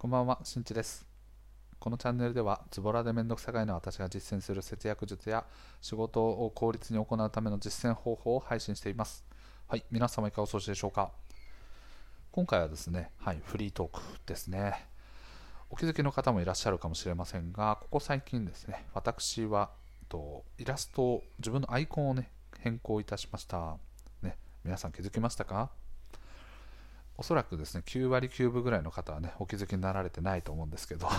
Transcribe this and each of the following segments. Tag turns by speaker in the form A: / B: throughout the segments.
A: こんばんは、しんちです。このチャンネルでは、ズボラでめんどくさがいの私が実践する節約術や仕事を効率に行うための実践方法を配信しています。はい、皆様いかがお過ごしでしょうか？今回はですね、はい、フリートークですね。お気づきの方もいらっしゃるかもしれませんが、ここ最近ですね、私はとイラストを、自分のアイコンをね、変更いたしました。ね、皆さん気づきましたか？おそらくですね、9割9分ぐらいの方はね、お気づきになられてないと思うんですけど、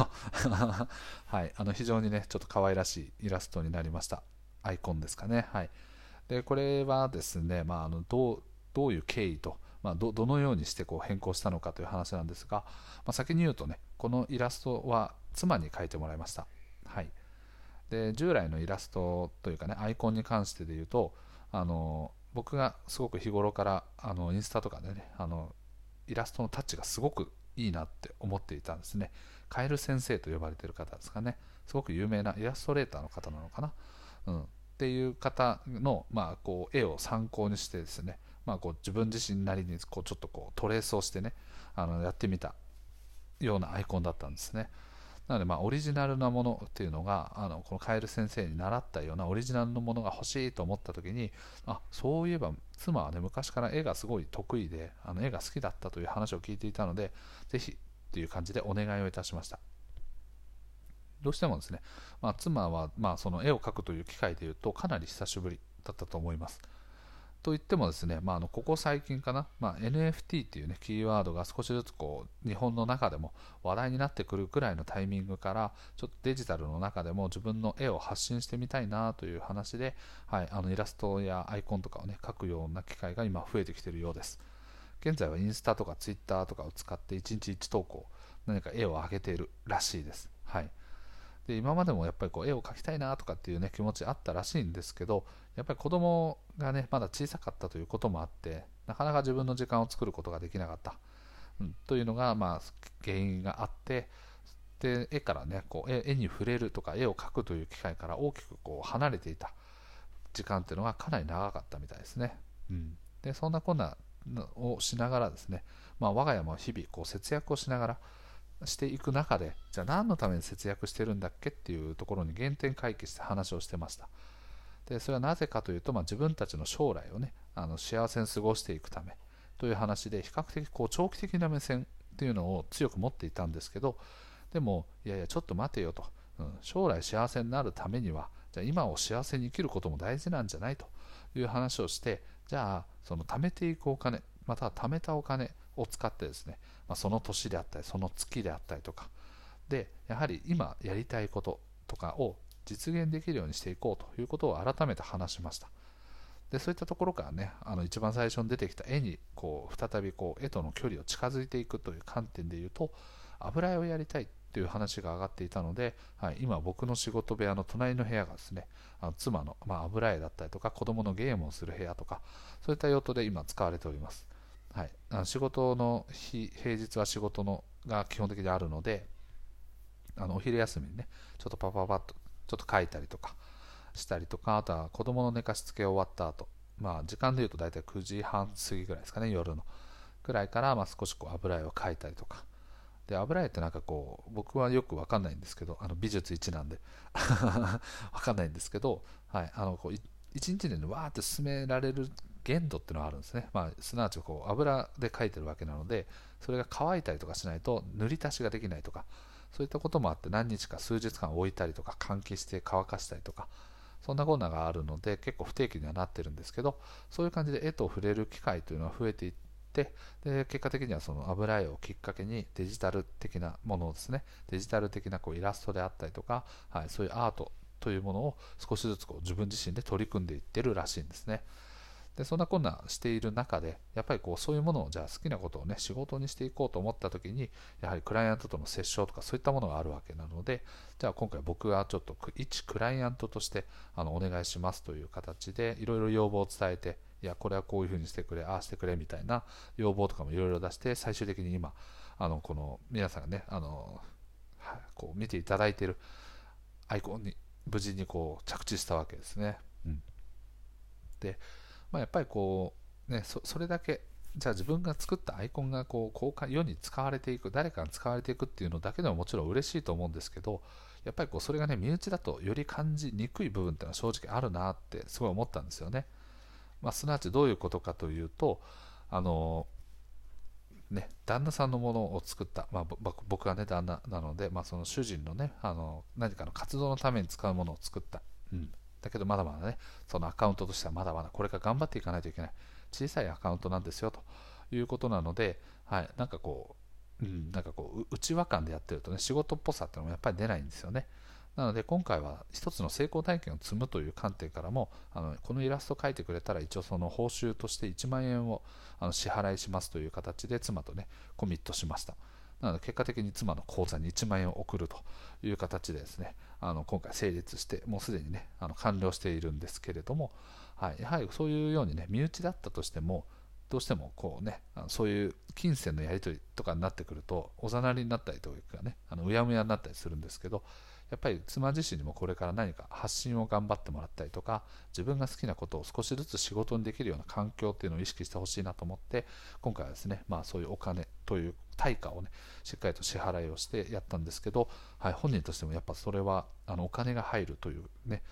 A: はい、あの非常にね、ちょっと可愛らしいイラストになりました。アイコンですかね。はい。で、これはですね、まあ、あのどうどういう経緯と、まあ、どのようにしてこう変更したのかという話なんですが、まあ、先に言うとね、このイラストは妻に描いてもらいました。はい。で、従来のイラストというかね、アイコンに関してで言うと、あの僕がすごく日頃からあのインスタとかでね、あのイラストのタッチがすごくいいなって思っていたんですね。カエル先生と呼ばれてる方ですかね。すごく有名なイラストレーターの方なのかな。うん、っていう方の、まあ、こう絵を参考にしてですね、まあ、こう自分自身なりにこうちょっとこうトレースをしてねあのやってみたようなアイコンだったんですね。なので、まあ、オリジナルなものっていうのがあのこのカエル先生に習ったようなオリジナルのものが欲しいと思った時にあそういえば妻はね昔から絵がすごい得意であの絵が好きだったという話を聞いていたのでぜひっていう感じでお願いをいたしました。どうしてもですね、まあ、妻は、まあ、その絵を描くという機会でいうとかなり久しぶりだったと思います。といってもですね、まあ、あのここ最近かな、まあ、NFT っていう、ね、キーワードが少しずつこう日本の中でも話題になってくるくらいのタイミングからちょっとデジタルの中でも自分の絵を発信してみたいなという話で、はい、あのイラストやアイコンとかを、ね、描くような機会が今増えてきているようです。現在はインスタとかツイッターとかを使って1日1投稿何か絵を上げているらしいです、はい、で今までもやっぱりこう絵を描きたいなとかっていう、ね、気持ちあったらしいんですけどやっぱり子供がねまだ小さかったということもあってなかなか自分の時間を作ることができなかった、うん、というのがまあ原因があってで絵からねこう絵に触れるとか絵を描くという機会から大きくこう離れていた。時間っていうのがかなり長かったみたいですね、うん、でそんなこんなをしながらですね、まあ、我が家も日々こう節約をしながらしていく中でじゃあ何のために節約してるんだっけっていうところに原点回帰して話をしてました。でそれはなぜかというと、まあ、自分たちの将来をねあの幸せに過ごしていくためという話で比較的こう長期的な目線っていうのを強く持っていたんですけどでもいやいやちょっと待てよと、うん、将来幸せになるためにはじゃあ今を幸せに生きることも大事なんじゃないという話をしてじゃあその貯めていくお金または貯めたお金を使ってですね、まあ、その年であったりその月であったりとか。でやはり今やりたいこととかを実現できるようにしていこうということを改めて話しました。でそういったところからねあの一番最初に出てきた絵にこう再びこう絵との距離を近づいていくという観点でいうと油絵をやりたいという話が上がっていたので、はい、今僕の仕事部屋の隣の部屋がですねあの妻の、まあ、油絵だったりとか子供のゲームをする部屋とかそういった用途で今使われております。はい、あの仕事の日平日は仕事のが基本的にあるのであのお昼休みにねちょっとパパパッとちょっと書いたりとかしたりとかあとは子供の寝かしつけ終わった後まあ時間でいうと大体9時半過ぎぐらいですかね夜の。くらいからまあ少しこう油絵を描いたりとか。で油絵ってなんかこう僕はよく分かんないんですけどあの美術1なんで。分かんないんですけど、はい、あのこう一日で、ね、わーって進められる限度っていうのがあるんですね、まあ、すなわちこう油で描いてるわけなのでそれが乾いたりとかしないと塗り足しができないとかそういったこともあって何日か数日間置いたりとか換気して乾かしたりとかそんなコーナーがあるので結構不定期にはなってるんですけどそういう感じで絵と触れる機会というのは増えていってで結果的にはその油絵をきっかけにデジタル的なものをですねデジタル的なこうイラストであったりとか、はい、そういうアートというものを少しずつこう自分自身で取り組んでいってるらしいんですね。でそんなこんなしている中でやっぱりこうそういうものをじゃあ好きなことをね仕事にしていこうと思った時にやはりクライアントとの接触とかそういったものがあるわけなのでじゃあ今回僕がちょっと一クライアントとしてあのお願いしますという形でいろいろ要望を伝えていやこれはこういうふうにしてくれああしてくれみたいな要望とかもいろいろ出して最終的に今あのこの皆さんがねあのこう見ていただいているアイコンに無事にこう着地したわけですね。うん、でまあ、やっぱりこう、ね、それだけじゃあ自分が作ったアイコンがこう公開世に使われていく誰かに使われていくっていうのだけでももちろん嬉しいと思うんですけどやっぱりこうそれがね身内だとより感じにくい部分っていうのは正直あるなってすごい思ったんですよね、まあ、すなわちどういうことかというとあのね、旦那さんのものを作った、まあ、僕がね旦那なので、まあ、その主人のねあの何かの活動のために使うものを作った、うん、だけどまだまだねそのアカウントとしてはまだまだこれから頑張っていかないといけない。小さいアカウントなんですよということなので、はい、なんかこう、うん、なんかこう内輪感でやってるとね仕事っぽさっていうのもやっぱり出ないんですよね。なので今回は一つの成功体験を積むという観点からもあのこのイラスト描いてくれたら一応その報酬として1万円をあの支払いしますという形で妻とねコミットしました。なので結果的に妻の口座に1万円を送るという形でですねあの今回成立してもうすでにねあの完了しているんですけれども、はい、やはりそういうようにね身内だったとしてもどうしてもこうねそういう金銭のやり取りとかになってくるとおざなりになったりというかねあのうやむやになったりするんですけどやっぱり妻自身にもこれから何か発信を頑張ってもらったりとか自分が好きなことを少しずつ仕事にできるような環境っていうのを意識してほしいなと思って今回はですねまあそういうお金という対価をねしっかりと支払いをしてやったんですけど、はい、本人としてもやっぱそれはあのお金が入るというね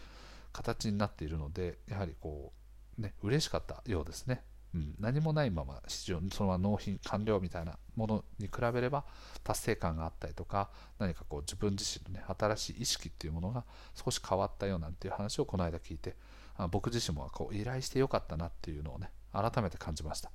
A: 形になっているのでやはりこうね嬉しかったようですね。うん、何もないまま市場そのまま納品完了みたいなものに比べれば達成感があったりとか何かこう自分自身の、ね、新しい意識っていうものが少し変わったよなんていう話をこの間聞いてあ僕自身もこう依頼してよかったなっていうのをね改めて感じました。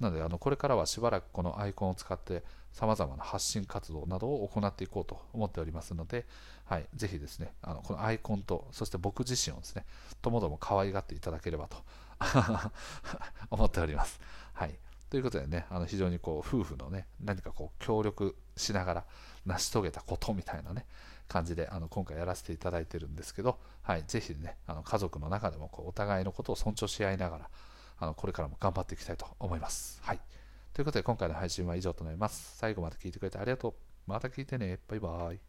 A: なのであのこれからはしばらくこのアイコンを使ってさまざまな発信活動などを行っていこうと思っておりますので、はい、ぜひですねあのこのアイコンとそして僕自身をですねともども可愛がっていただければと 思っております。はい。ということでね、あの非常にこう夫婦のね、何かこう協力しながら成し遂げたことみたいなね、感じであの今回やらせていただいてるんですけど、はい、ぜひね、あの家族の中でもこうお互いのことを尊重し合いながら、あのこれからも頑張っていきたいと思います。はい。ということで今回の配信は以上となります。最後まで聞いてくれてありがとう。また聞いてね。バイバーイ。